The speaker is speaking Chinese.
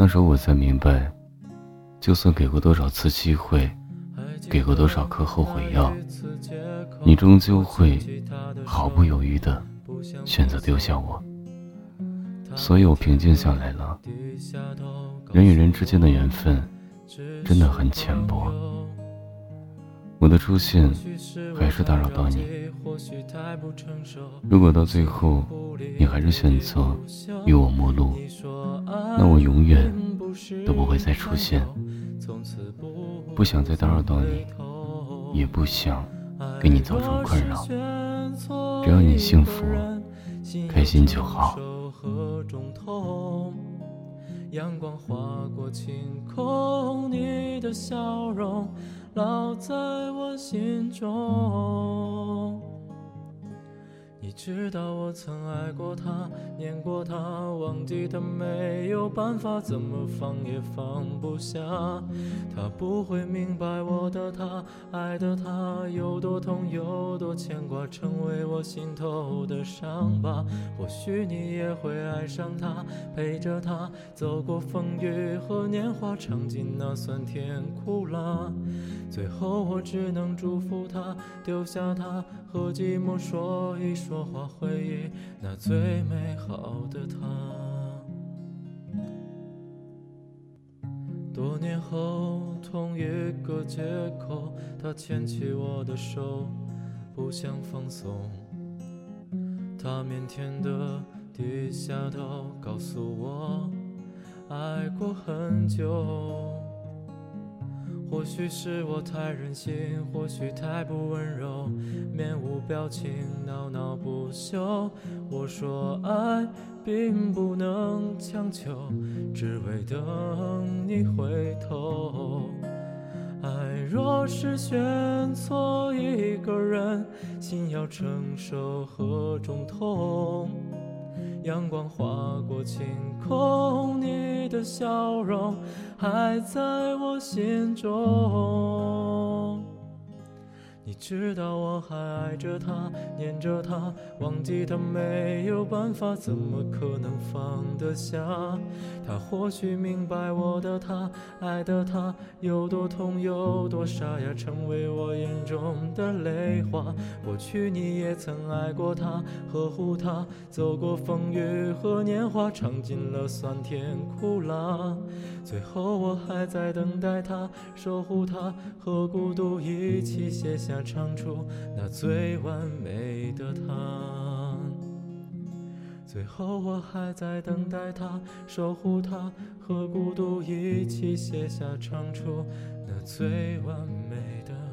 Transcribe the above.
那时候我才明白，就算给过多少次机会，给过多少颗后悔药，你终究会毫不犹豫的选择丢下我。所以我平静下来了。人与人之间的缘分真的很浅薄。我的出现还是打扰到你。如果到最后你还是选择与我陌路，那我永远都不会再出现。不想再打扰到你，也不想给你造成困扰。只要你幸福、开心就好。阳光划过晴空，你的笑容烙在我心中。知道我曾爱过他，念过他，忘记他没有办法，怎么放也放不下。他不会明白我的他，爱的他有多痛，有多牵挂，成为我心头的伤疤。或许你也会爱上他，陪着他走过风雨和年华，尝尽那酸甜苦辣。最后我只能祝福他，丢下他和寂寞说一说。话回忆那最美好的他。多年后，同一个街口，他牵起我的手，不想放松。他腼腆的低下头，告诉我，爱过很久。或许是我太任性，或许太不温柔，面无表情，闹闹不休。我说爱并不能强求，只为等你回头。爱若是选错一个人，心要承受何种痛？阳光划过晴空，你的笑容还在我心中。你知道我还爱着他，念着他，忘记他没有办法，怎么可能放得下？他或许明白我的他，爱的他有多痛，有多傻呀，成为我眼中的泪花。过去你也曾爱过他，呵护他，走过风雨和年华，尝尽了酸甜苦辣。最后我还在等待他，守护他，和孤独一起写下。唱出那最完美的他，最后我还在等待他，守护他，和孤独一起写下唱出那最完美的。